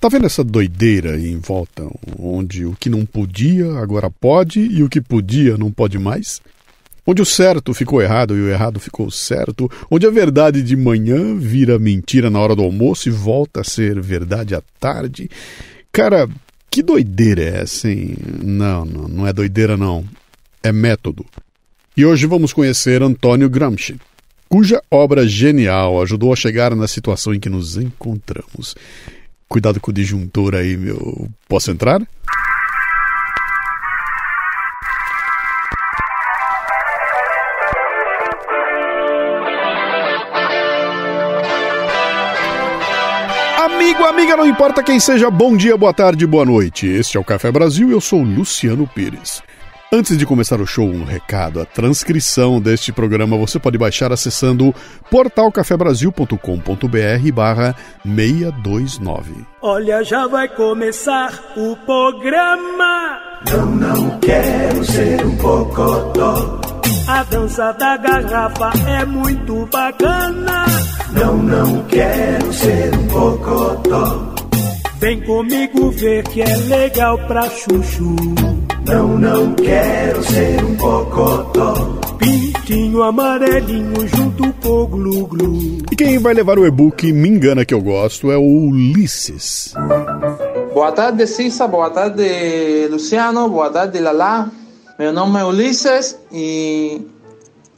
Tá vendo essa doideira em volta, onde o que não podia agora pode e o que podia não pode mais? Onde o certo ficou errado e o errado ficou certo, onde a verdade de manhã vira mentira na hora do almoço e volta a ser verdade à tarde. Cara, que doideira é essa, hein? Não, não, não é doideira não. É método. E hoje vamos conhecer Antônio Gramsci, cuja obra genial ajudou a chegar na situação em que nos encontramos. Cuidado com o disjuntor aí, meu. Posso entrar? Amigo, amiga, não importa quem seja, bom dia, boa tarde, boa noite. Este é o Café Brasil eu sou Luciano Pires. Antes de começar o show, um recado. A transcrição deste programa você pode baixar acessando portalcafebrasil.com.br barra 629. Olha, já vai começar o programa. Não, não quero ser um bocodó. A dança da garrafa é muito bacana. Não, não quero ser um bocodó. Vem comigo ver que é legal pra chuchu. Não, não quero ser um bocodó. Pintinho amarelinho junto com o glu-glu. E quem vai levar o e-book Me Engana Que Eu Gosto é o Ulisses. Boa tarde, Cissa. Boa tarde, Luciano. Boa tarde, Lala. Meu nome é Ulisses e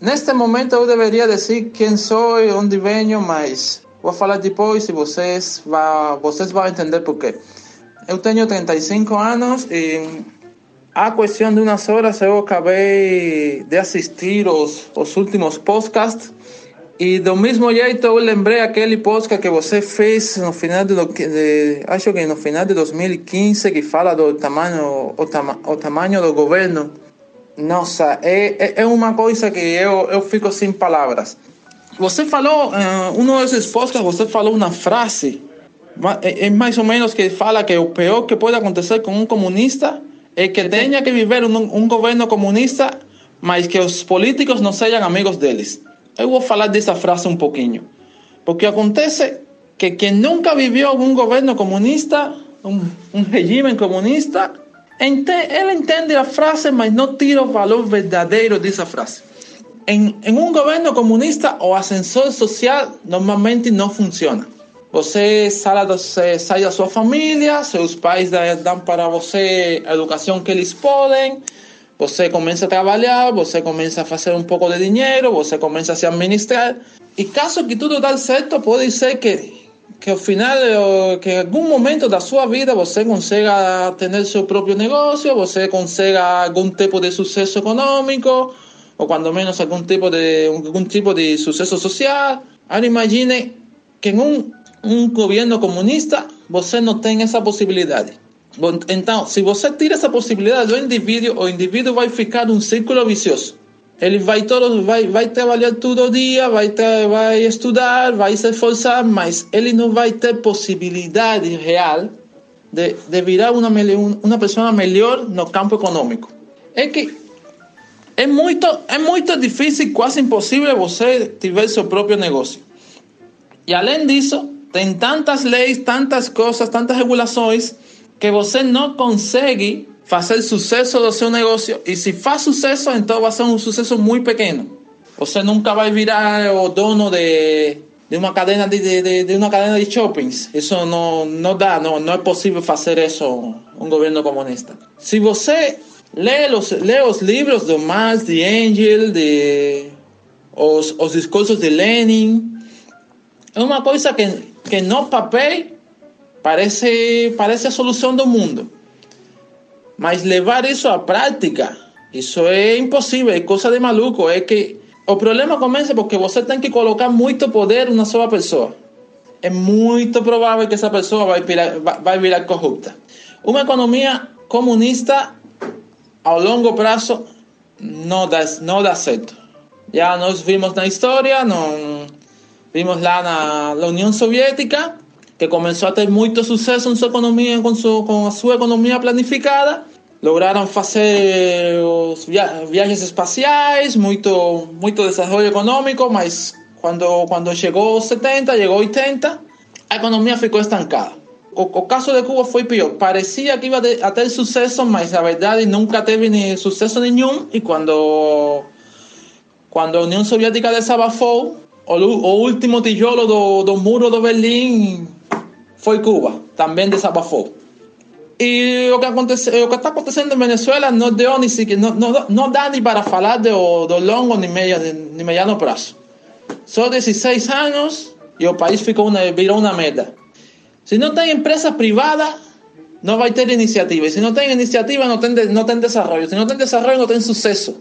neste momento eu deveria dizer quem sou e onde venho, mas vou falar depois e vocês, vão, vocês vão entender por quê. Eu tenho 35 anos e a questão de umas horas eu acabei de assistir os, os últimos podcasts e do mesmo jeito eu lembrei aquele podcast que você fez no final de, de acho que no final de 2015 que fala do tamanho o, tama, o tamanho do governo nossa, é, é uma coisa que eu, eu fico sem palavras. Você falou, uh, um desses podcasts, você falou uma frase, é, mais ou menos que fala que o pior que pode acontecer com um comunista é que tenha que viver um, um governo comunista, mas que os políticos não sejam amigos deles. Eu vou falar dessa frase um pouquinho. Porque acontece que quem nunca viveu algum governo comunista, um, um regime comunista, ela entende a frase, mas não tira o valor verdadeiro dessa frase. Em, em um governo comunista, o ascensor social normalmente não funciona. Você sai da, sai da sua família, seus pais dão para você a educação que eles podem, você começa a trabalhar, você começa a fazer um pouco de dinheiro, você começa a se administrar. E caso que tudo dê certo, pode ser que que ao final, que em algum momento da sua vida você consiga ter seu próprio negócio, você consiga algum tipo de sucesso econômico, ou quando menos algum tipo de, algum tipo de sucesso social. Agora imagine que em um, um governo comunista você não tem essa possibilidade. Então, se você tira essa possibilidade do indivíduo, o indivíduo vai ficar um círculo vicioso. Ele vai todo, vai, vai trabalhar todo dia, vai, vai estudar, vai se esforçar, mas ele não vai ter possibilidade real de, de virar uma, uma pessoa melhor no campo econômico. É que é muito, é muito difícil, quase impossível você tiver seu próprio negócio. E além disso, tem tantas leis, tantas coisas, tantas regulações, que você não consegue fazer sucesso do seu negócio. E se faz sucesso, então vai ser um sucesso muito pequeno. Você nunca vai virar o dono de, de uma cadena de, de, de uma cadena de shoppings. Isso não, não dá, não, não é possível fazer isso um governo comunista. Se você lê os, lê os livros do Marx, de Engels, de os, os discursos de Lenin, é uma coisa que, que no papel parece, parece a solução do mundo. Mas levar isso à prática, isso é impossível, é coisa de maluco. É que o problema começa porque você tem que colocar muito poder na sua pessoa. É muito provável que essa pessoa vai virar, vai virar corrupta. Uma economia comunista, ao longo prazo, não dá, não dá certo. Já nós vimos na história, não, vimos lá na, União Soviética, que começou a ter muito sucesso em sua economia, com, su, com a sua planificada. Lograram fazer os via viagens espaciais, muito, muito econômico, mas quando, quando chegou 70, chegou 80, a economia ficou estancada. O, o, caso de Cuba foi pior. Parecia que iba a ter sucesso, mas a verdade nunca teve ni sucesso nenhum. E quando, quando a União Soviética desabafou, o, último tijolo do, do muro do Berlim foi Cuba. Também desabafou. E o que, acontece, que está acontecendo em Venezuela não deu nem sequer, não, não, não dá nem para falar do, do longo nem, meia, nem mediano prazo. Só 16 anos e o país ficou uma, virou merda. Se não tem empresa privada, não vai ter iniciativa. E se não tem iniciativa, não tem, não tem desenvolvimento. Se não tem desenvolvimento, não tem sucesso.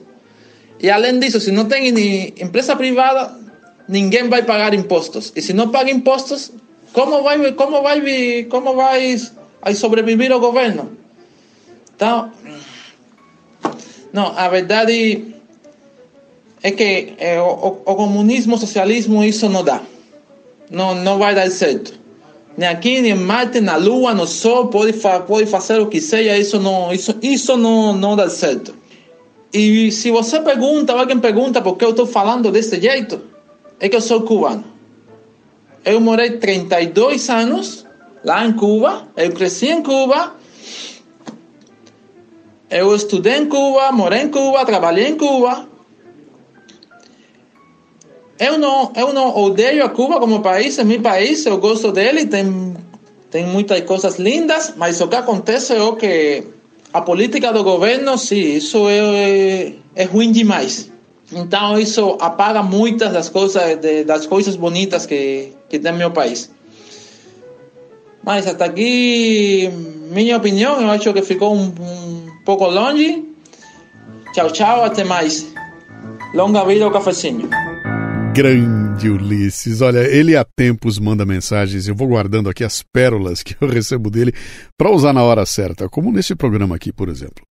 E além disso, se não tem empresa privada, ninguém vai pagar impostos. E se não paga impostos, como vai, como vai, como vai a sobreviver o governo? Então, não, a verdade é que é, o, o, comunismo, o socialismo, isso não dá. Não, não vai dar certo. Nem aqui, nem em Marte, na Lua, no Sol, pode, fa pode fazer o que seja, isso não, isso, isso não, não dá certo. E se você pergunta, alguém pergunta por que eu estou falando desse jeito, é que eu sou cubano. Eu morei 32 anos lá em Cuba, eu cresci em Cuba, eu estudei em Cuba, morei em Cuba, trabalhei em Cuba. Eu não, eu não odeio a Cuba como país, é meu país, eu gosto dele, tem, tem muitas coisas lindas, mas o que acontece é que a política do governo, sim, isso é, é ruim demais. Então isso apaga muitas das coisas, de, das coisas bonitas que, que tem meu país. Mas até aqui, minha opinião, eu acho que ficou um, um pouco longe. Tchau, tchau, até mais. Longa vida ao cafezinho. Grande Ulisses. Olha, ele há tempos manda mensagens. Eu vou guardando aqui as pérolas que eu recebo dele para usar na hora certa, como nesse programa aqui, por exemplo.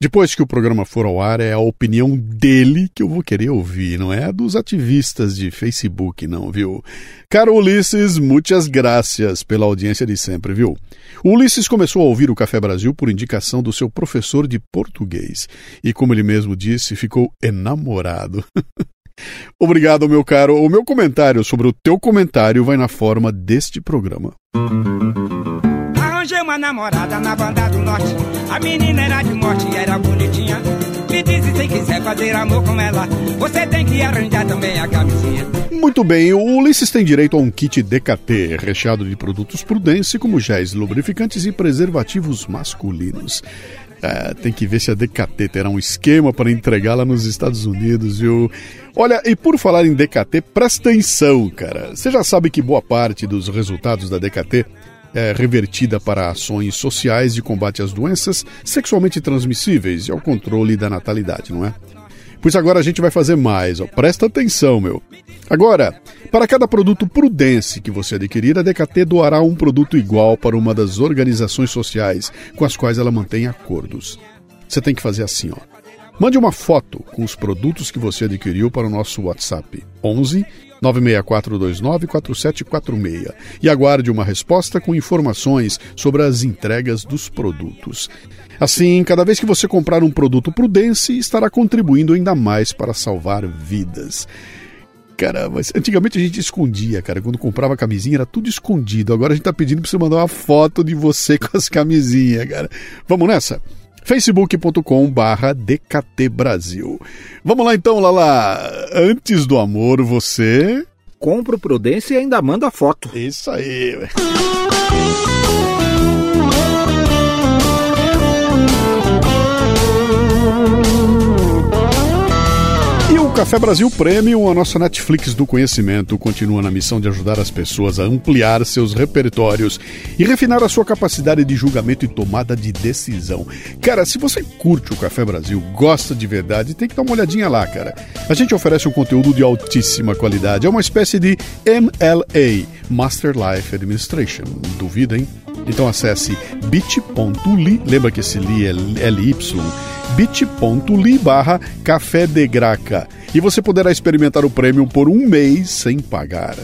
Depois que o programa for ao ar, é a opinião dele que eu vou querer ouvir, não é a dos ativistas de Facebook, não, viu? Caro Ulisses, muitas graças pela audiência de sempre, viu? O Ulisses começou a ouvir o Café Brasil por indicação do seu professor de português e, como ele mesmo disse, ficou enamorado. Obrigado, meu caro. O meu comentário sobre o teu comentário vai na forma deste programa. Arranjei uma namorada na banda do norte. A menina era de morte e era bonitinha. Me diz se quiser fazer amor com ela, você tem que arranjar também a camisinha. Muito bem, o Ulisses tem direito a um kit DKT, recheado de produtos Prudence, como géis lubrificantes e preservativos masculinos. É, tem que ver se a DKT terá um esquema para entregá-la nos Estados Unidos, viu? Olha, e por falar em DKT, presta atenção, cara. Você já sabe que boa parte dos resultados da DKT é revertida para ações sociais de combate às doenças sexualmente transmissíveis e ao controle da natalidade, não é? Pois agora a gente vai fazer mais, ó. Presta atenção, meu. Agora, para cada produto Prudence que você adquirir, a DKT doará um produto igual para uma das organizações sociais com as quais ela mantém acordos. Você tem que fazer assim, ó. Mande uma foto com os produtos que você adquiriu para o nosso WhatsApp 11 96429 4746 e aguarde uma resposta com informações sobre as entregas dos produtos. Assim, cada vez que você comprar um produto Prudence, estará contribuindo ainda mais para salvar vidas. Cara, mas antigamente a gente escondia, cara. Quando comprava camisinha era tudo escondido. Agora a gente tá pedindo pra você mandar uma foto de você com as camisinhas, cara. Vamos nessa? facebook.com barra DKT Brasil. Vamos lá então, Lala. Antes do amor, você... Compra o Prudência e ainda manda foto. Isso aí, velho. Café Brasil Premium, a nossa Netflix do conhecimento, continua na missão de ajudar as pessoas a ampliar seus repertórios e refinar a sua capacidade de julgamento e tomada de decisão. Cara, se você curte o Café Brasil, gosta de verdade, tem que dar uma olhadinha lá, cara. A gente oferece um conteúdo de altíssima qualidade, é uma espécie de MLA, Master Life Administration. Duvida, hein? Então acesse bit.ly, lembra que esse li é LY, bit.ly barra Café de Graca e você poderá experimentar o Premium por um mês sem pagar.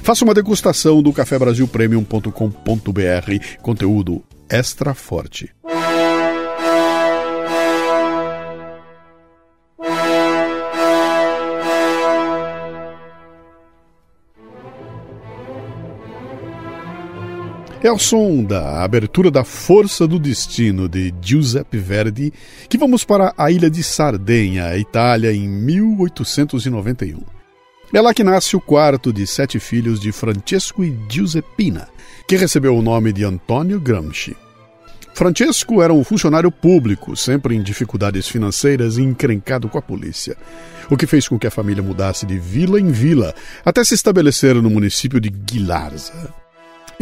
Faça uma degustação do cafebrasilpremium.com.br, conteúdo extra forte. É ao som da abertura da Força do Destino de Giuseppe Verdi que vamos para a ilha de Sardenha, Itália, em 1891. É lá que nasce o quarto de sete filhos de Francesco e Giuseppina, que recebeu o nome de Antonio Gramsci. Francesco era um funcionário público, sempre em dificuldades financeiras e encrencado com a polícia, o que fez com que a família mudasse de vila em vila até se estabelecer no município de Guilarza.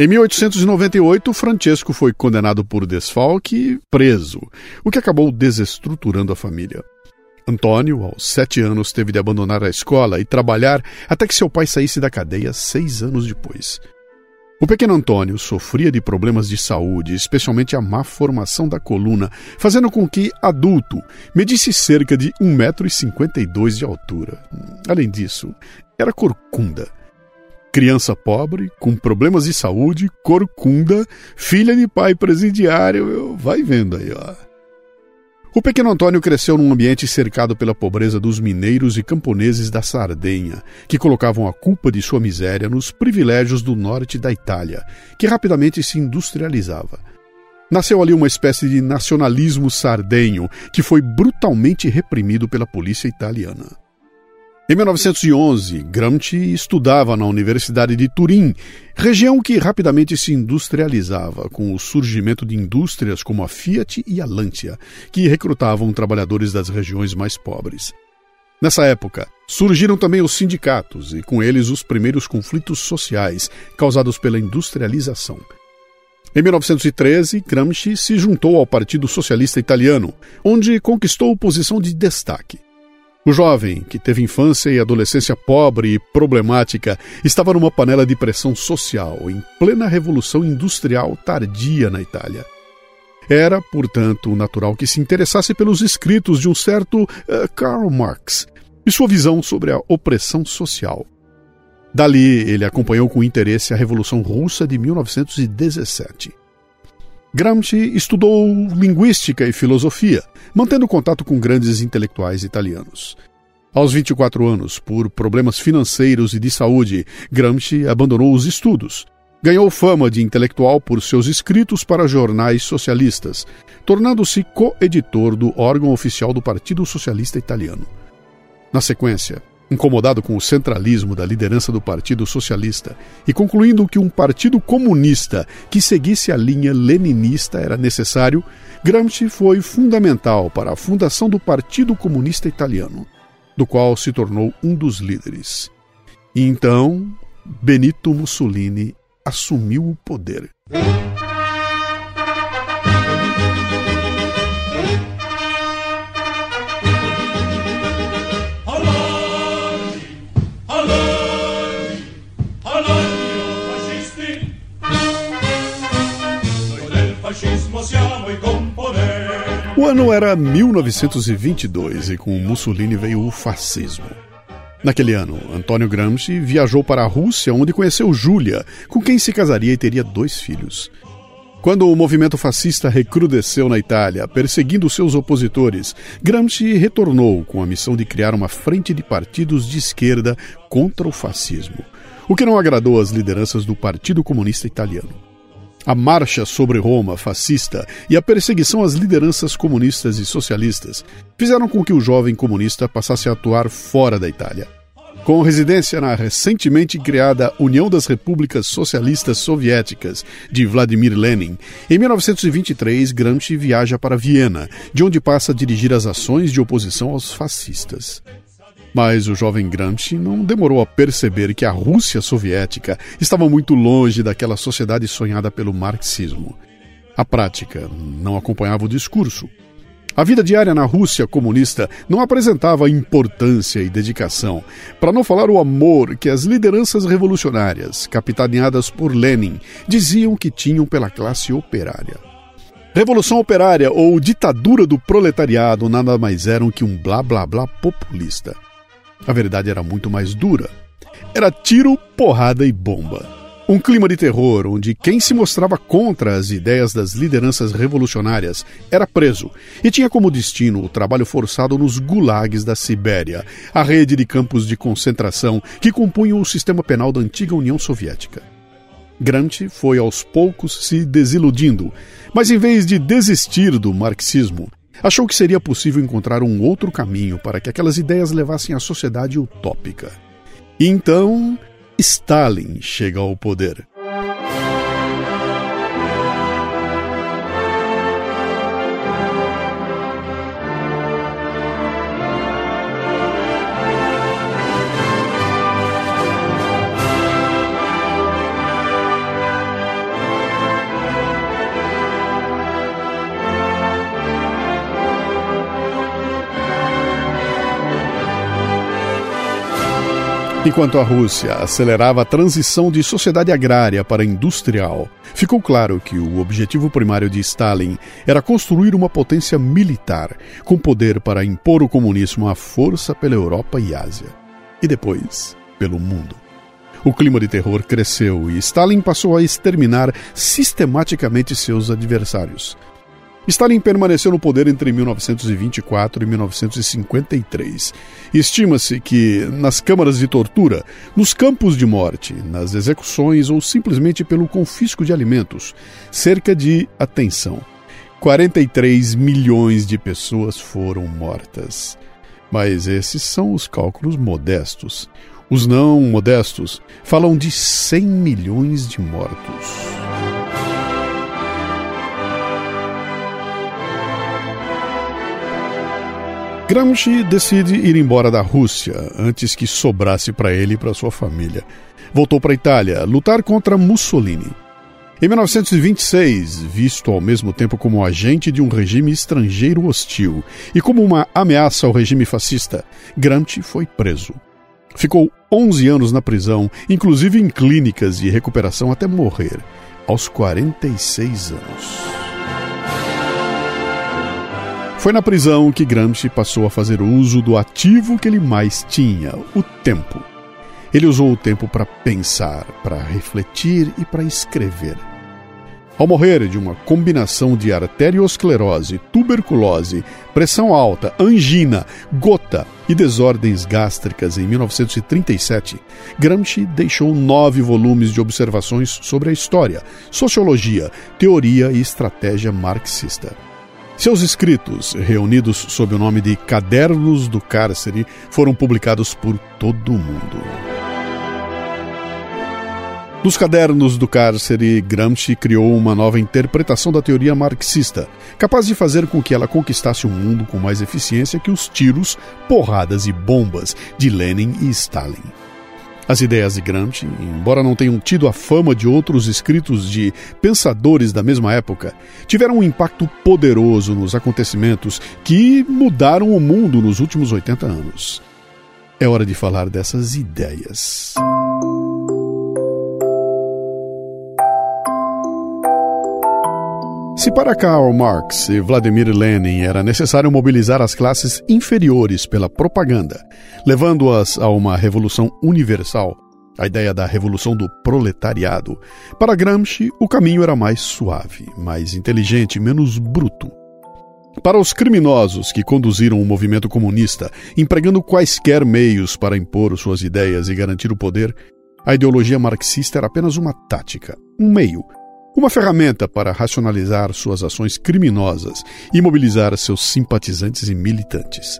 Em 1898, Francesco foi condenado por desfalque e preso, o que acabou desestruturando a família. Antônio, aos sete anos, teve de abandonar a escola e trabalhar até que seu pai saísse da cadeia seis anos depois. O pequeno Antônio sofria de problemas de saúde, especialmente a má formação da coluna, fazendo com que, adulto, medisse cerca de 1,52m de altura. Além disso, era corcunda criança pobre, com problemas de saúde, corcunda, filha de pai presidiário, vai vendo aí, ó. O pequeno Antônio cresceu num ambiente cercado pela pobreza dos mineiros e camponeses da Sardenha, que colocavam a culpa de sua miséria nos privilégios do norte da Itália, que rapidamente se industrializava. Nasceu ali uma espécie de nacionalismo sardenho que foi brutalmente reprimido pela polícia italiana. Em 1911, Gramsci estudava na Universidade de Turim, região que rapidamente se industrializava com o surgimento de indústrias como a Fiat e a Lancia, que recrutavam trabalhadores das regiões mais pobres. Nessa época, surgiram também os sindicatos e com eles os primeiros conflitos sociais causados pela industrialização. Em 1913, Gramsci se juntou ao Partido Socialista Italiano, onde conquistou posição de destaque. O jovem, que teve infância e adolescência pobre e problemática, estava numa panela de pressão social em plena revolução industrial tardia na Itália. Era, portanto, natural que se interessasse pelos escritos de um certo uh, Karl Marx e sua visão sobre a opressão social. Dali, ele acompanhou com interesse a Revolução Russa de 1917. Gramsci estudou linguística e filosofia, mantendo contato com grandes intelectuais italianos. Aos 24 anos, por problemas financeiros e de saúde, Gramsci abandonou os estudos. Ganhou fama de intelectual por seus escritos para jornais socialistas, tornando-se co-editor do órgão oficial do Partido Socialista Italiano. Na sequência, incomodado com o centralismo da liderança do Partido Socialista e concluindo que um partido comunista que seguisse a linha leninista era necessário, Gramsci foi fundamental para a fundação do Partido Comunista Italiano, do qual se tornou um dos líderes. E então, Benito Mussolini assumiu o poder. Ano era 1922 e com Mussolini veio o fascismo. Naquele ano, Antônio Gramsci viajou para a Rússia, onde conheceu Júlia, com quem se casaria e teria dois filhos. Quando o movimento fascista recrudesceu na Itália, perseguindo seus opositores, Gramsci retornou com a missão de criar uma frente de partidos de esquerda contra o fascismo, o que não agradou às lideranças do Partido Comunista Italiano. A marcha sobre Roma fascista e a perseguição às lideranças comunistas e socialistas fizeram com que o jovem comunista passasse a atuar fora da Itália. Com residência na recentemente criada União das Repúblicas Socialistas Soviéticas de Vladimir Lenin, em 1923 Gramsci viaja para Viena, de onde passa a dirigir as ações de oposição aos fascistas. Mas o jovem Gramsci não demorou a perceber que a Rússia soviética estava muito longe daquela sociedade sonhada pelo marxismo. A prática não acompanhava o discurso. A vida diária na Rússia comunista não apresentava importância e dedicação, para não falar o amor que as lideranças revolucionárias, capitaneadas por Lenin, diziam que tinham pela classe operária. Revolução operária ou ditadura do proletariado nada mais eram que um blá blá blá populista. A verdade era muito mais dura. Era tiro, porrada e bomba. Um clima de terror onde quem se mostrava contra as ideias das lideranças revolucionárias era preso e tinha como destino o trabalho forçado nos gulags da Sibéria, a rede de campos de concentração que compunham o sistema penal da antiga União Soviética. Gramsci foi aos poucos se desiludindo, mas em vez de desistir do marxismo, achou que seria possível encontrar um outro caminho para que aquelas ideias levassem a sociedade utópica. Então, Stalin chega ao poder. Enquanto a Rússia acelerava a transição de sociedade agrária para industrial, ficou claro que o objetivo primário de Stalin era construir uma potência militar com poder para impor o comunismo à força pela Europa e Ásia, e depois pelo mundo. O clima de terror cresceu e Stalin passou a exterminar sistematicamente seus adversários, Stalin permaneceu no poder entre 1924 e 1953. Estima-se que, nas câmaras de tortura, nos campos de morte, nas execuções ou simplesmente pelo confisco de alimentos, cerca de, atenção, 43 milhões de pessoas foram mortas. Mas esses são os cálculos modestos. Os não modestos falam de 100 milhões de mortos. Gramsci decide ir embora da Rússia antes que sobrasse para ele e para sua família. Voltou para a Itália, lutar contra Mussolini. Em 1926, visto ao mesmo tempo como agente de um regime estrangeiro hostil e como uma ameaça ao regime fascista, Gramsci foi preso. Ficou 11 anos na prisão, inclusive em clínicas de recuperação até morrer, aos 46 anos. Foi na prisão que Gramsci passou a fazer uso do ativo que ele mais tinha, o tempo. Ele usou o tempo para pensar, para refletir e para escrever. Ao morrer de uma combinação de arteriosclerose, tuberculose, pressão alta, angina, gota e desordens gástricas em 1937, Gramsci deixou nove volumes de observações sobre a história, sociologia, teoria e estratégia marxista. Seus escritos, reunidos sob o nome de Cadernos do Cárcere, foram publicados por todo o mundo. Nos Cadernos do Cárcere, Gramsci criou uma nova interpretação da teoria marxista, capaz de fazer com que ela conquistasse o mundo com mais eficiência que os tiros, porradas e bombas de Lenin e Stalin. As ideias de Gramsci, embora não tenham tido a fama de outros escritos de pensadores da mesma época, tiveram um impacto poderoso nos acontecimentos que mudaram o mundo nos últimos 80 anos. É hora de falar dessas ideias. Se para Karl Marx e Vladimir Lenin era necessário mobilizar as classes inferiores pela propaganda, levando-as a uma revolução universal, a ideia da revolução do proletariado, para Gramsci o caminho era mais suave, mais inteligente, menos bruto. Para os criminosos que conduziram o movimento comunista, empregando quaisquer meios para impor suas ideias e garantir o poder, a ideologia marxista era apenas uma tática, um meio uma ferramenta para racionalizar suas ações criminosas e mobilizar seus simpatizantes e militantes.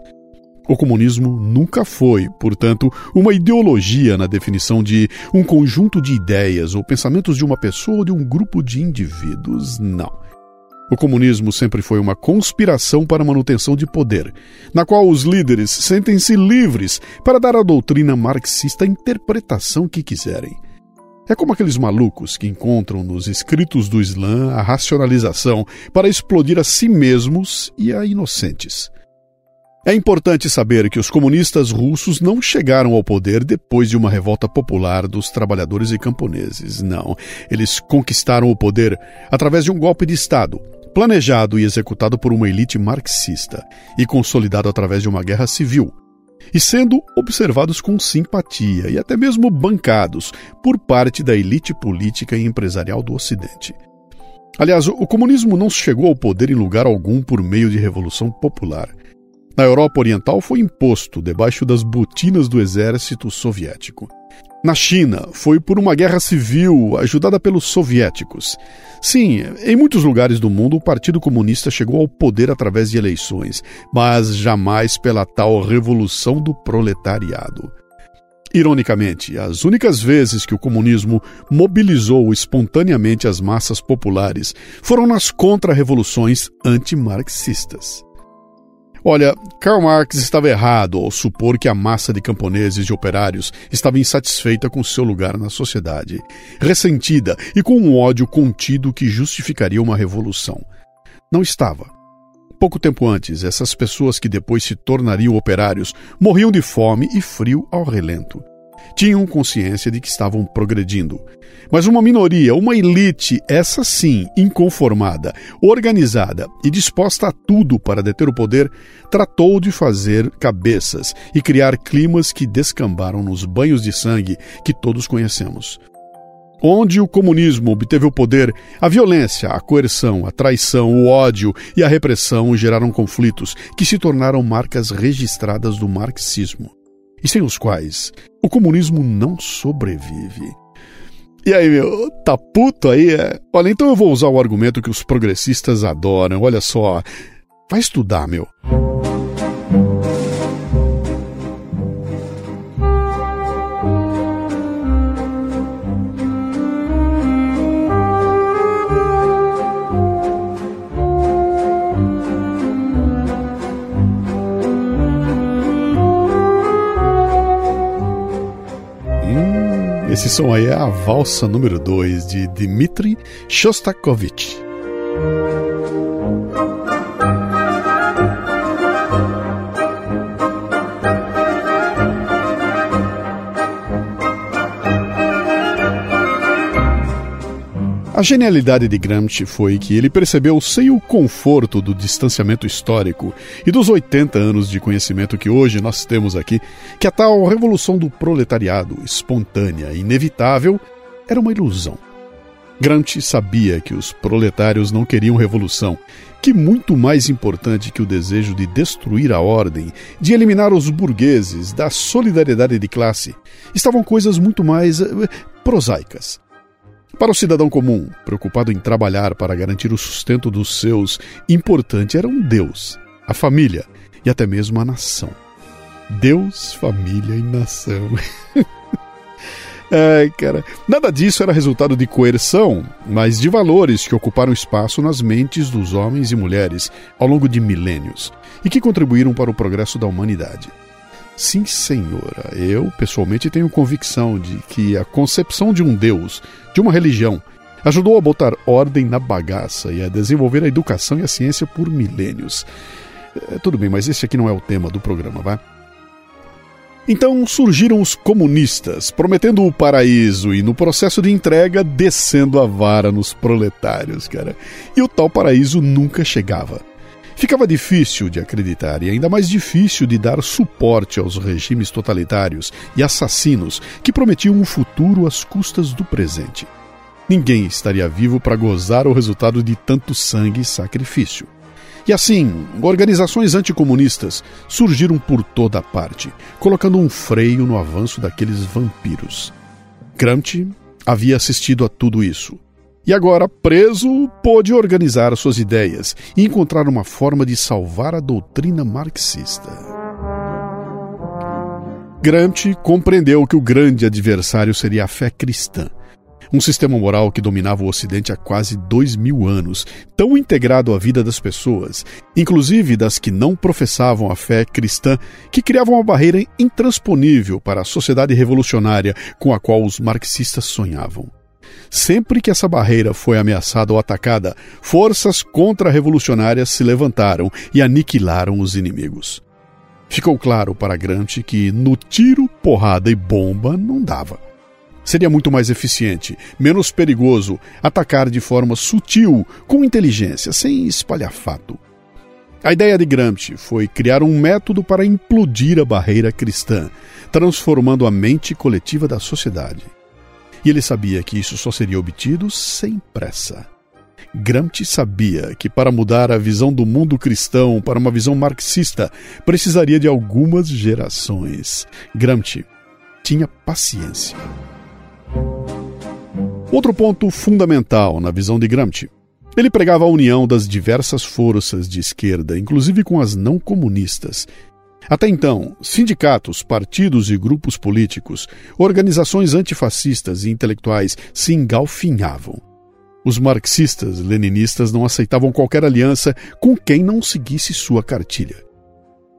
O comunismo nunca foi, portanto, uma ideologia na definição de um conjunto de ideias ou pensamentos de uma pessoa ou de um grupo de indivíduos, não. O comunismo sempre foi uma conspiração para manutenção de poder, na qual os líderes sentem-se livres para dar à doutrina marxista a interpretação que quiserem. É como aqueles malucos que encontram nos escritos do Islã a racionalização para explodir a si mesmos e a inocentes. É importante saber que os comunistas russos não chegaram ao poder depois de uma revolta popular dos trabalhadores e camponeses. Não, eles conquistaram o poder através de um golpe de Estado, planejado e executado por uma elite marxista e consolidado através de uma guerra civil, e sendo observados com simpatia e até mesmo bancados por parte da elite política e empresarial do Ocidente. Aliás, o comunismo não chegou ao poder em lugar algum por meio de revolução popular. Na Europa Oriental foi imposto debaixo das botinas do exército soviético. Na China, foi por uma guerra civil ajudada pelos soviéticos. Sim, em muitos lugares do mundo o Partido Comunista chegou ao poder através de eleições, mas jamais pela tal revolução do proletariado. Ironicamente, as únicas vezes que o comunismo mobilizou espontaneamente as massas populares foram nas contra-revoluções antimarxistas. Olha, Karl Marx estava errado ao supor que a massa de camponeses e operários estava insatisfeita com seu lugar na sociedade, ressentida e com um ódio contido que justificaria uma revolução. Não estava. Pouco tempo antes, essas pessoas que depois se tornariam operários morriam de fome e frio ao relento tinham consciência de que estavam progredindo. Mas uma minoria, uma elite, essa sim, inconformada, organizada e disposta a tudo para deter o poder, tratou de fazer cabeças e criar climas que descambaram nos banhos de sangue que todos conhecemos. Onde o comunismo obteve o poder, a violência, a coerção, a traição, o ódio e a repressão geraram conflitos que se tornaram marcas registradas do marxismo e sem os quais o comunismo não sobrevive. E aí, meu, tá puto aí? É? Olha, então eu vou usar o argumento que os progressistas adoram. Olha só, vai estudar, meu. Esse som aí é a valsa número 2 de Dmitri Shostakovich. A genialidade de Gramsci foi que ele percebeu sem o conforto do distanciamento histórico e dos 80 anos de conhecimento que hoje nós temos aqui, que a tal revolução do proletariado, espontânea e inevitável, era uma ilusão. Gramsci sabia que os proletários não queriam revolução, que muito mais importante que o desejo de destruir a ordem, de eliminar os burgueses, da solidariedade de classe, estavam coisas muito mais eh, prosaicas para o cidadão comum, preocupado em trabalhar para garantir o sustento dos seus, importante era um Deus, a família e até mesmo a nação. Deus, família e nação. Ai, cara. Nada disso era resultado de coerção, mas de valores que ocuparam espaço nas mentes dos homens e mulheres ao longo de milênios e que contribuíram para o progresso da humanidade. Sim, senhora, eu pessoalmente tenho convicção de que a concepção de um Deus, de uma religião, ajudou a botar ordem na bagaça e a desenvolver a educação e a ciência por milênios. É, tudo bem, mas esse aqui não é o tema do programa, vai? Então surgiram os comunistas, prometendo o paraíso e, no processo de entrega, descendo a vara nos proletários, cara. E o tal paraíso nunca chegava. Ficava difícil de acreditar e ainda mais difícil de dar suporte aos regimes totalitários e assassinos que prometiam um futuro às custas do presente. Ninguém estaria vivo para gozar o resultado de tanto sangue e sacrifício. E assim, organizações anticomunistas surgiram por toda parte, colocando um freio no avanço daqueles vampiros. Gramsci havia assistido a tudo isso e agora, preso, pôde organizar suas ideias e encontrar uma forma de salvar a doutrina marxista. Gramsci compreendeu que o grande adversário seria a fé cristã, um sistema moral que dominava o Ocidente há quase dois mil anos, tão integrado à vida das pessoas, inclusive das que não professavam a fé cristã, que criava uma barreira intransponível para a sociedade revolucionária com a qual os marxistas sonhavam. Sempre que essa barreira foi ameaçada ou atacada, forças contra-revolucionárias se levantaram e aniquilaram os inimigos. Ficou claro para Grant que no tiro, porrada e bomba não dava. Seria muito mais eficiente, menos perigoso, atacar de forma sutil, com inteligência, sem espalhafato. A ideia de Gramsci foi criar um método para implodir a barreira cristã, transformando a mente coletiva da sociedade. E ele sabia que isso só seria obtido sem pressa. Gramsci sabia que para mudar a visão do mundo cristão para uma visão marxista precisaria de algumas gerações. Gramsci tinha paciência. Outro ponto fundamental na visão de Gramsci. Ele pregava a união das diversas forças de esquerda, inclusive com as não comunistas. Até então, sindicatos, partidos e grupos políticos, organizações antifascistas e intelectuais se engalfinhavam. Os marxistas-leninistas não aceitavam qualquer aliança com quem não seguisse sua cartilha.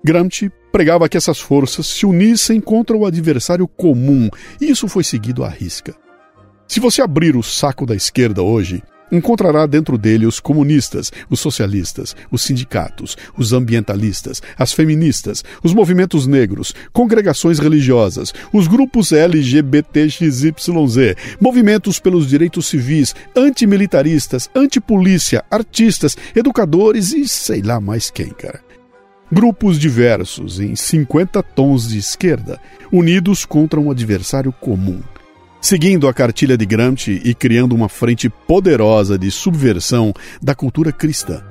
Gramsci pregava que essas forças se unissem contra o adversário comum, e isso foi seguido à risca. Se você abrir o saco da esquerda hoje, encontrará dentro dele os comunistas, os socialistas, os sindicatos, os ambientalistas, as feministas, os movimentos negros, congregações religiosas, os grupos LGBTXYZ, movimentos pelos direitos civis, antimilitaristas, antipolícia, artistas, educadores e sei lá mais quem, cara. Grupos diversos em 50 tons de esquerda, unidos contra um adversário comum seguindo a cartilha de Gramsci e criando uma frente poderosa de subversão da cultura cristã.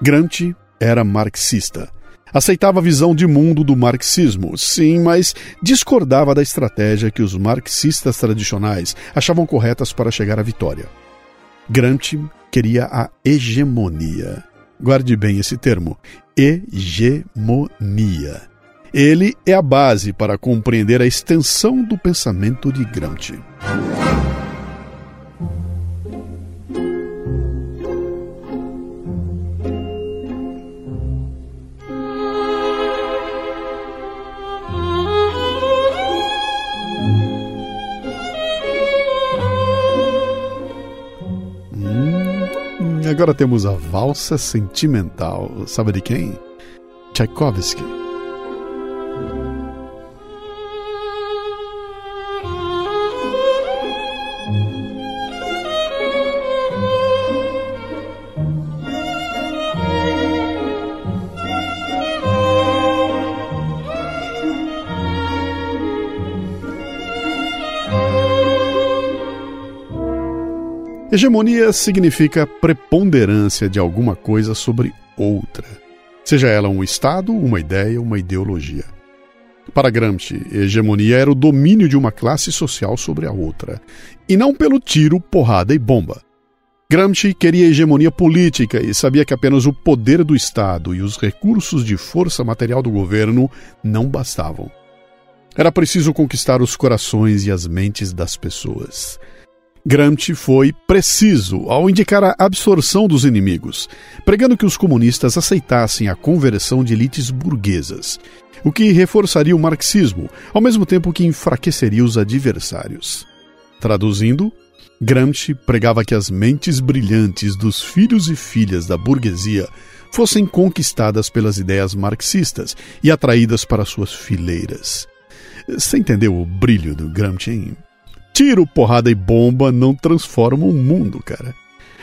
Gramsci era marxista. Aceitava a visão de mundo do marxismo, sim, mas discordava da estratégia que os marxistas tradicionais achavam corretas para chegar à vitória. Gramsci queria a hegemonia. Guarde bem esse termo: hegemonia. Ele é a base para compreender a extensão do pensamento de Gramsci. Hum, agora temos a valsa sentimental. Sabe de quem? Tchaikovsky. Hegemonia significa preponderância de alguma coisa sobre outra, seja ela um Estado, uma ideia, uma ideologia. Para Gramsci, hegemonia era o domínio de uma classe social sobre a outra, e não pelo tiro, porrada e bomba. Gramsci queria hegemonia política e sabia que apenas o poder do Estado e os recursos de força material do governo não bastavam. Era preciso conquistar os corações e as mentes das pessoas. Gramsci foi preciso ao indicar a absorção dos inimigos, pregando que os comunistas aceitassem a conversão de elites burguesas, o que reforçaria o marxismo, ao mesmo tempo que enfraqueceria os adversários. Traduzindo, Gramsci pregava que as mentes brilhantes dos filhos e filhas da burguesia fossem conquistadas pelas ideias marxistas e atraídas para suas fileiras. Você entendeu o brilho do Gramsci? Hein? Tiro, porrada e bomba não transformam o mundo, cara.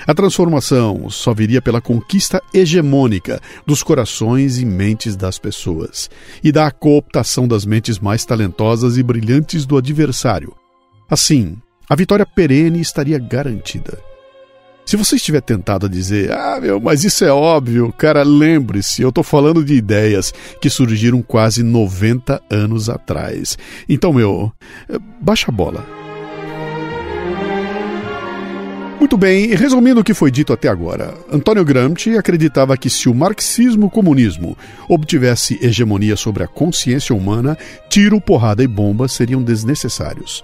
A transformação só viria pela conquista hegemônica dos corações e mentes das pessoas e da cooptação das mentes mais talentosas e brilhantes do adversário. Assim, a vitória perene estaria garantida. Se você estiver tentado a dizer, ah, meu, mas isso é óbvio, cara, lembre-se, eu estou falando de ideias que surgiram quase 90 anos atrás. Então, meu, baixa a bola. Muito bem, resumindo o que foi dito até agora, Antônio Gramsci acreditava que se o marxismo-comunismo obtivesse hegemonia sobre a consciência humana, tiro, porrada e bomba seriam desnecessários.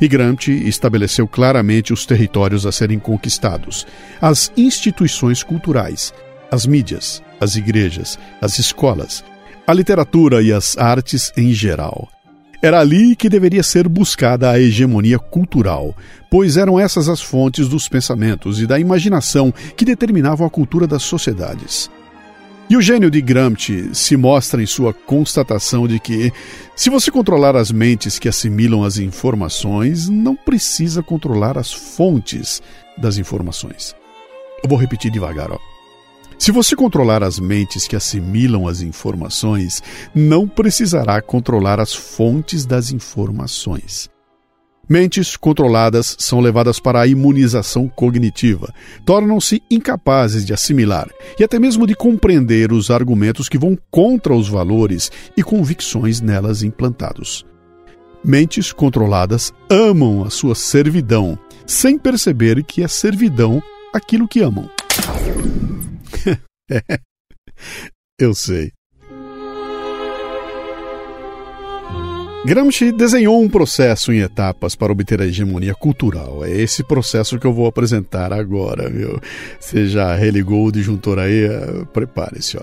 E Gramsci estabeleceu claramente os territórios a serem conquistados, as instituições culturais, as mídias, as igrejas, as escolas, a literatura e as artes em geral. Era ali que deveria ser buscada a hegemonia cultural, pois eram essas as fontes dos pensamentos e da imaginação que determinavam a cultura das sociedades. E o gênio de Gramsci se mostra em sua constatação de que, se você controlar as mentes que assimilam as informações, não precisa controlar as fontes das informações. Eu vou repetir devagar, ó. Se você controlar as mentes que assimilam as informações, não precisará controlar as fontes das informações. Mentes controladas são levadas para a imunização cognitiva, tornam-se incapazes de assimilar e até mesmo de compreender os argumentos que vão contra os valores e convicções nelas implantados. Mentes controladas amam a sua servidão, sem perceber que é servidão aquilo que amam. Eu sei. Gramsci desenhou um processo em etapas para obter a hegemonia cultural. É esse processo que eu vou apresentar agora, viu? Você já religou o disjuntor aí? É, prepare-se, ó.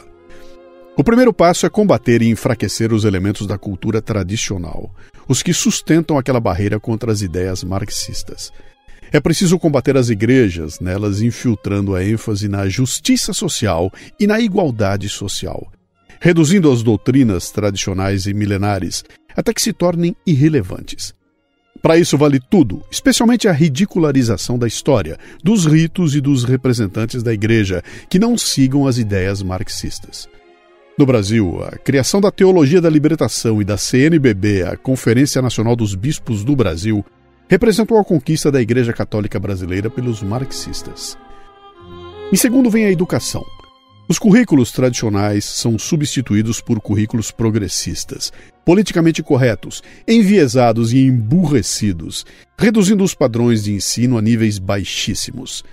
O primeiro passo é combater e enfraquecer os elementos da cultura tradicional, os que sustentam aquela barreira contra as ideias marxistas. É preciso combater as igrejas, nelas infiltrando a ênfase na justiça social e na igualdade social, reduzindo as doutrinas tradicionais e milenares até que se tornem irrelevantes. Para isso vale tudo, especialmente a ridicularização da história, dos ritos e dos representantes da igreja que não sigam as ideias marxistas. No Brasil, a criação da Teologia da Libertação e da CNBB, a Conferência Nacional dos Bispos do Brasil, representou a conquista da Igreja Católica Brasileira pelos marxistas. Em segundo vem a educação. Os currículos tradicionais são substituídos por currículos progressistas, politicamente corretos, enviesados e emburrecidos, reduzindo os padrões de ensino a níveis baixíssimos.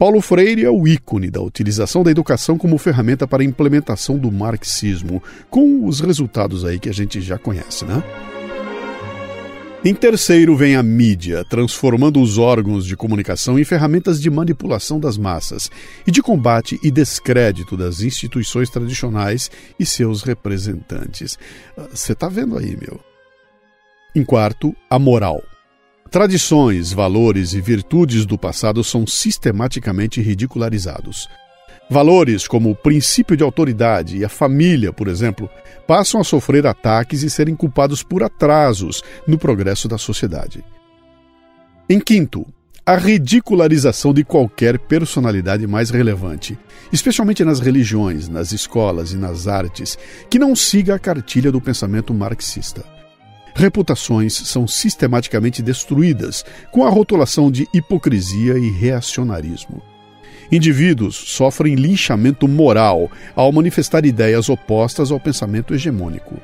Paulo Freire é o ícone da utilização da educação como ferramenta para a implementação do marxismo, com os resultados aí que a gente já conhece, né? Em terceiro vem a mídia, transformando os órgãos de comunicação em ferramentas de manipulação das massas e de combate e descrédito das instituições tradicionais e seus representantes. Você está vendo aí, meu? Em quarto, a moral. Tradições, valores e virtudes do passado são sistematicamente ridicularizados. Valores como o princípio de autoridade e a família, por exemplo, passam a sofrer ataques e serem culpados por atrasos no progresso da sociedade. Em quinto, a ridicularização de qualquer personalidade mais relevante, especialmente nas religiões, nas escolas e nas artes, que não siga a cartilha do pensamento marxista. Reputações são sistematicamente destruídas com a rotulação de hipocrisia e reacionarismo. Indivíduos sofrem linchamento moral ao manifestar ideias opostas ao pensamento hegemônico.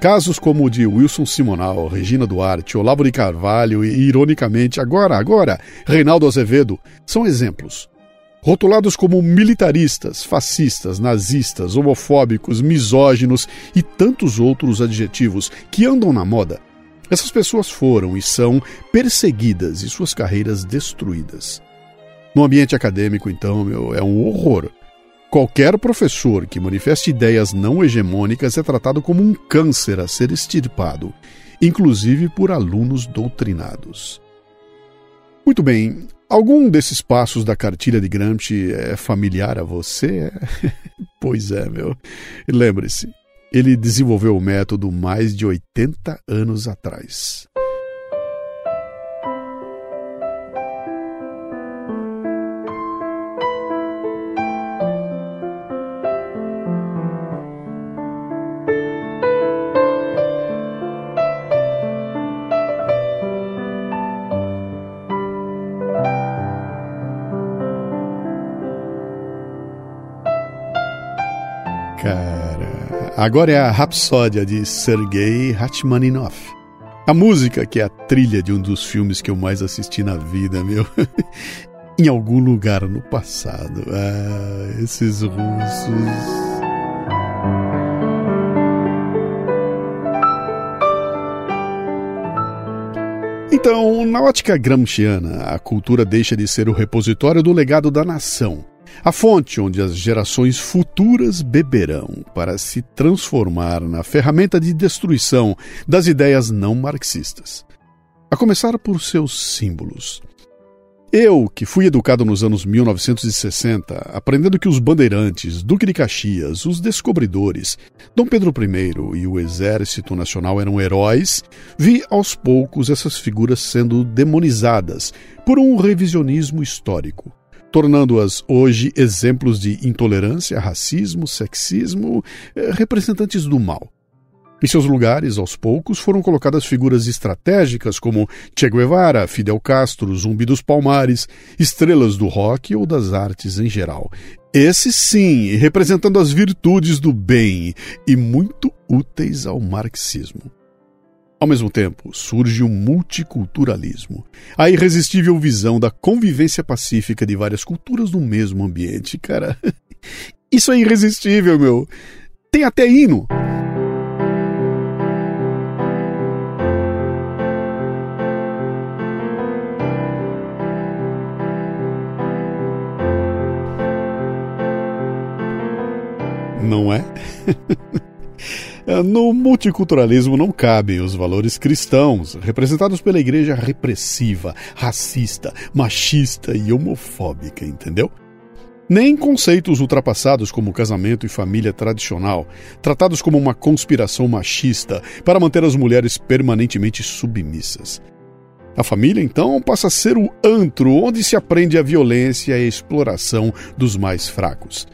Casos como o de Wilson Simonal, Regina Duarte, Olavo de Carvalho e, ironicamente, agora, agora, Reinaldo Azevedo, são exemplos. Rotulados como militaristas, fascistas, nazistas, homofóbicos, misóginos e tantos outros adjetivos que andam na moda, essas pessoas foram e são perseguidas e suas carreiras destruídas. No ambiente acadêmico, então, meu, é um horror. Qualquer professor que manifeste ideias não hegemônicas é tratado como um câncer a ser extirpado, inclusive por alunos doutrinados. Muito bem, algum desses passos da cartilha de Gramsci é familiar a você? pois é, meu. Lembre-se, ele desenvolveu o método mais de 80 anos atrás. Agora é a Rapsódia de Sergei Rachmaninoff. A música que é a trilha de um dos filmes que eu mais assisti na vida, meu. em algum lugar no passado. Ah, esses russos. Então, na ótica gramsciana, a cultura deixa de ser o repositório do legado da nação a fonte onde as gerações futuras beberão para se transformar na ferramenta de destruição das ideias não marxistas. A começar por seus símbolos. Eu, que fui educado nos anos 1960, aprendendo que os bandeirantes, Duque de Caxias, os descobridores, Dom Pedro I e o Exército Nacional eram heróis, vi aos poucos essas figuras sendo demonizadas por um revisionismo histórico tornando-as hoje exemplos de intolerância, racismo, sexismo, eh, representantes do mal. Em seus lugares, aos poucos, foram colocadas figuras estratégicas como Che Guevara, Fidel Castro, Zumbi dos Palmares, estrelas do rock ou das artes em geral. Esse sim, representando as virtudes do bem e muito úteis ao marxismo. Ao mesmo tempo, surge o multiculturalismo, a irresistível visão da convivência pacífica de várias culturas no mesmo ambiente. Cara, isso é irresistível, meu. Tem até hino. Não é? No multiculturalismo não cabem os valores cristãos, representados pela igreja repressiva, racista, machista e homofóbica, entendeu? Nem conceitos ultrapassados como casamento e família tradicional, tratados como uma conspiração machista para manter as mulheres permanentemente submissas. A família, então, passa a ser o antro onde se aprende a violência e a exploração dos mais fracos.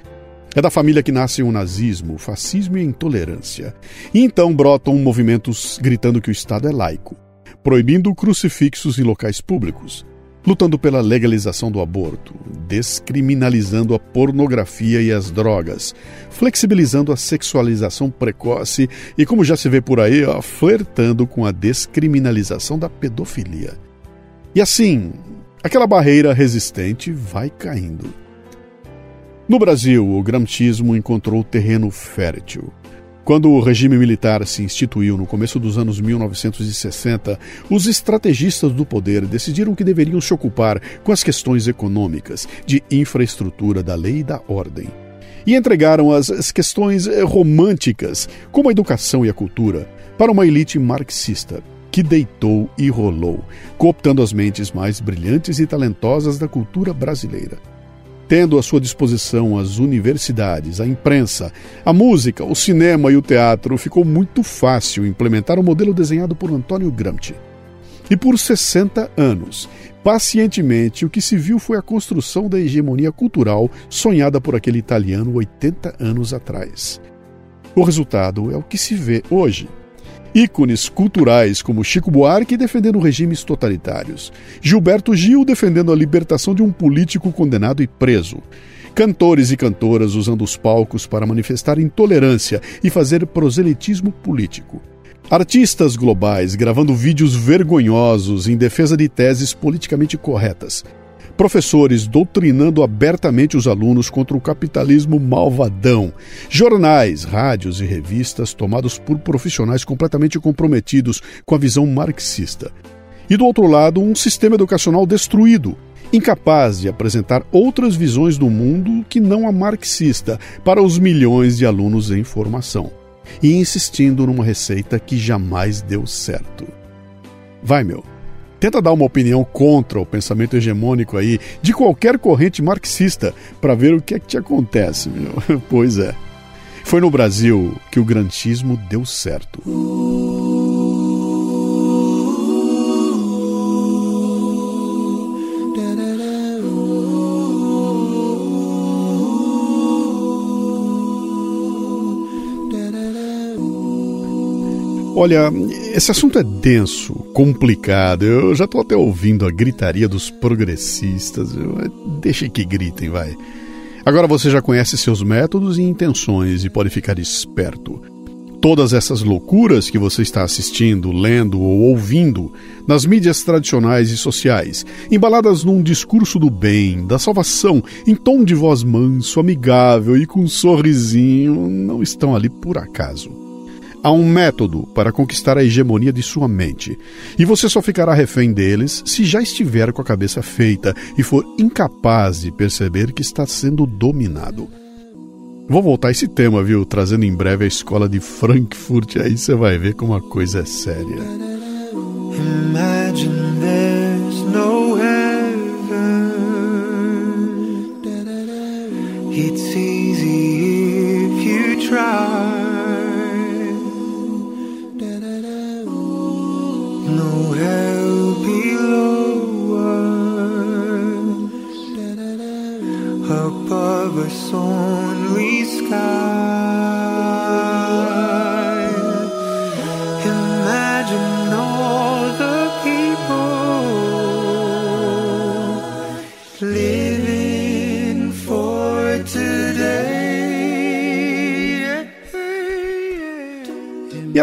É da família que nascem o nazismo, fascismo e intolerância. E então brotam movimentos gritando que o Estado é laico, proibindo crucifixos em locais públicos, lutando pela legalização do aborto, descriminalizando a pornografia e as drogas, flexibilizando a sexualização precoce e, como já se vê por aí, ó, flertando com a descriminalização da pedofilia. E assim, aquela barreira resistente vai caindo. No Brasil, o gramscismo encontrou terreno fértil. Quando o regime militar se instituiu no começo dos anos 1960, os estrategistas do poder decidiram que deveriam se ocupar com as questões econômicas, de infraestrutura da lei e da ordem. E entregaram as questões românticas, como a educação e a cultura, para uma elite marxista, que deitou e rolou, cooptando as mentes mais brilhantes e talentosas da cultura brasileira tendo à sua disposição as universidades, a imprensa, a música, o cinema e o teatro, ficou muito fácil implementar o modelo desenhado por Antônio Gramsci. E por 60 anos, pacientemente, o que se viu foi a construção da hegemonia cultural sonhada por aquele italiano 80 anos atrás. O resultado é o que se vê hoje. Ícones culturais como Chico Buarque defendendo regimes totalitários, Gilberto Gil defendendo a libertação de um político condenado e preso, cantores e cantoras usando os palcos para manifestar intolerância e fazer proselitismo político. Artistas globais gravando vídeos vergonhosos em defesa de teses politicamente corretas, professores doutrinando abertamente os alunos contra o capitalismo malvadão, jornais, rádios e revistas tomados por profissionais completamente comprometidos com a visão marxista. E do outro lado, um sistema educacional destruído, incapaz de apresentar outras visões do mundo que não a marxista para os milhões de alunos em formação, e insistindo numa receita que jamais deu certo. Vai, meu! Tenta dar uma opinião contra o pensamento hegemônico aí de qualquer corrente marxista para ver o que é que te acontece, meu. Pois é. Foi no Brasil que o grantismo deu certo. Olha, esse assunto é denso, complicado. Eu já estou até ouvindo a gritaria dos progressistas. Deixa que gritem, vai. Agora você já conhece seus métodos e intenções e pode ficar esperto. Todas essas loucuras que você está assistindo, lendo ou ouvindo nas mídias tradicionais e sociais, embaladas num discurso do bem, da salvação, em tom de voz manso, amigável e com um sorrisinho, não estão ali por acaso. Há um método para conquistar a hegemonia de sua mente, e você só ficará refém deles se já estiver com a cabeça feita e for incapaz de perceber que está sendo dominado. Vou voltar a esse tema, viu? Trazendo em breve a escola de Frankfurt, aí você vai ver como a coisa é séria.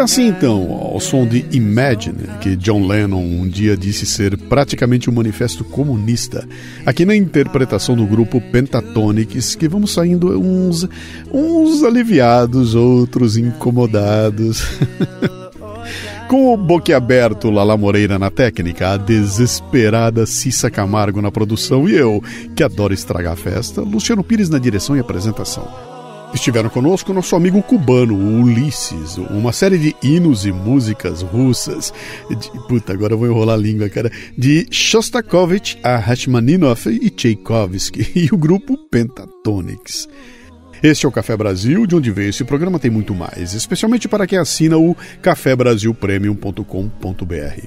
Assim então, ao som de Imagine, que John Lennon um dia disse ser praticamente um manifesto comunista, aqui na interpretação do grupo Pentatonix, que vamos saindo uns, uns aliviados, outros incomodados. Com o boquiaberto Lala Moreira na técnica, a desesperada Cissa Camargo na produção e eu, que adoro estragar a festa, Luciano Pires na direção e apresentação. Estiveram conosco nosso amigo cubano, Ulisses, uma série de hinos e músicas russas. De, puta, agora eu vou enrolar a língua, cara. De Shostakovich a Rachmaninoff e Tchaikovsky e o grupo Pentatonix. Este é o Café Brasil, de onde veio esse programa tem muito mais, especialmente para quem assina o cafebrasilpremium.com.br.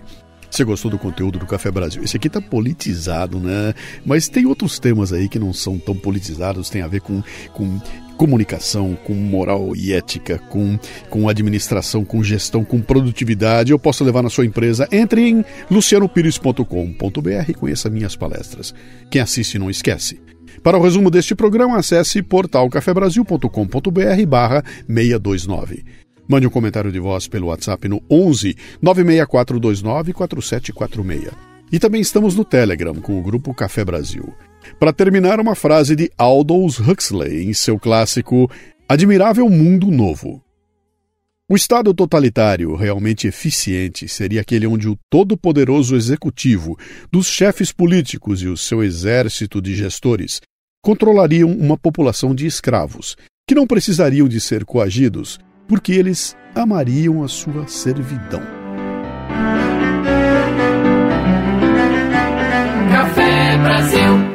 Você gostou do conteúdo do Café Brasil? Esse aqui tá politizado, né? Mas tem outros temas aí que não são tão politizados, tem a ver com, com comunicação, com moral e ética, com, com administração, com gestão, com produtividade. Eu posso levar na sua empresa. Entre em lucianopires.com.br e conheça minhas palestras. Quem assiste não esquece. Para o resumo deste programa, acesse portalcafebrasil.com.br barra 629. Mande um comentário de voz pelo WhatsApp no 11 96429 4746. E também estamos no Telegram com o grupo Café Brasil. Para terminar, uma frase de Aldous Huxley em seu clássico Admirável Mundo Novo. O Estado totalitário realmente eficiente seria aquele onde o todo-poderoso executivo, dos chefes políticos e o seu exército de gestores controlariam uma população de escravos, que não precisariam de ser coagidos, porque eles amariam a sua servidão. Café Brasil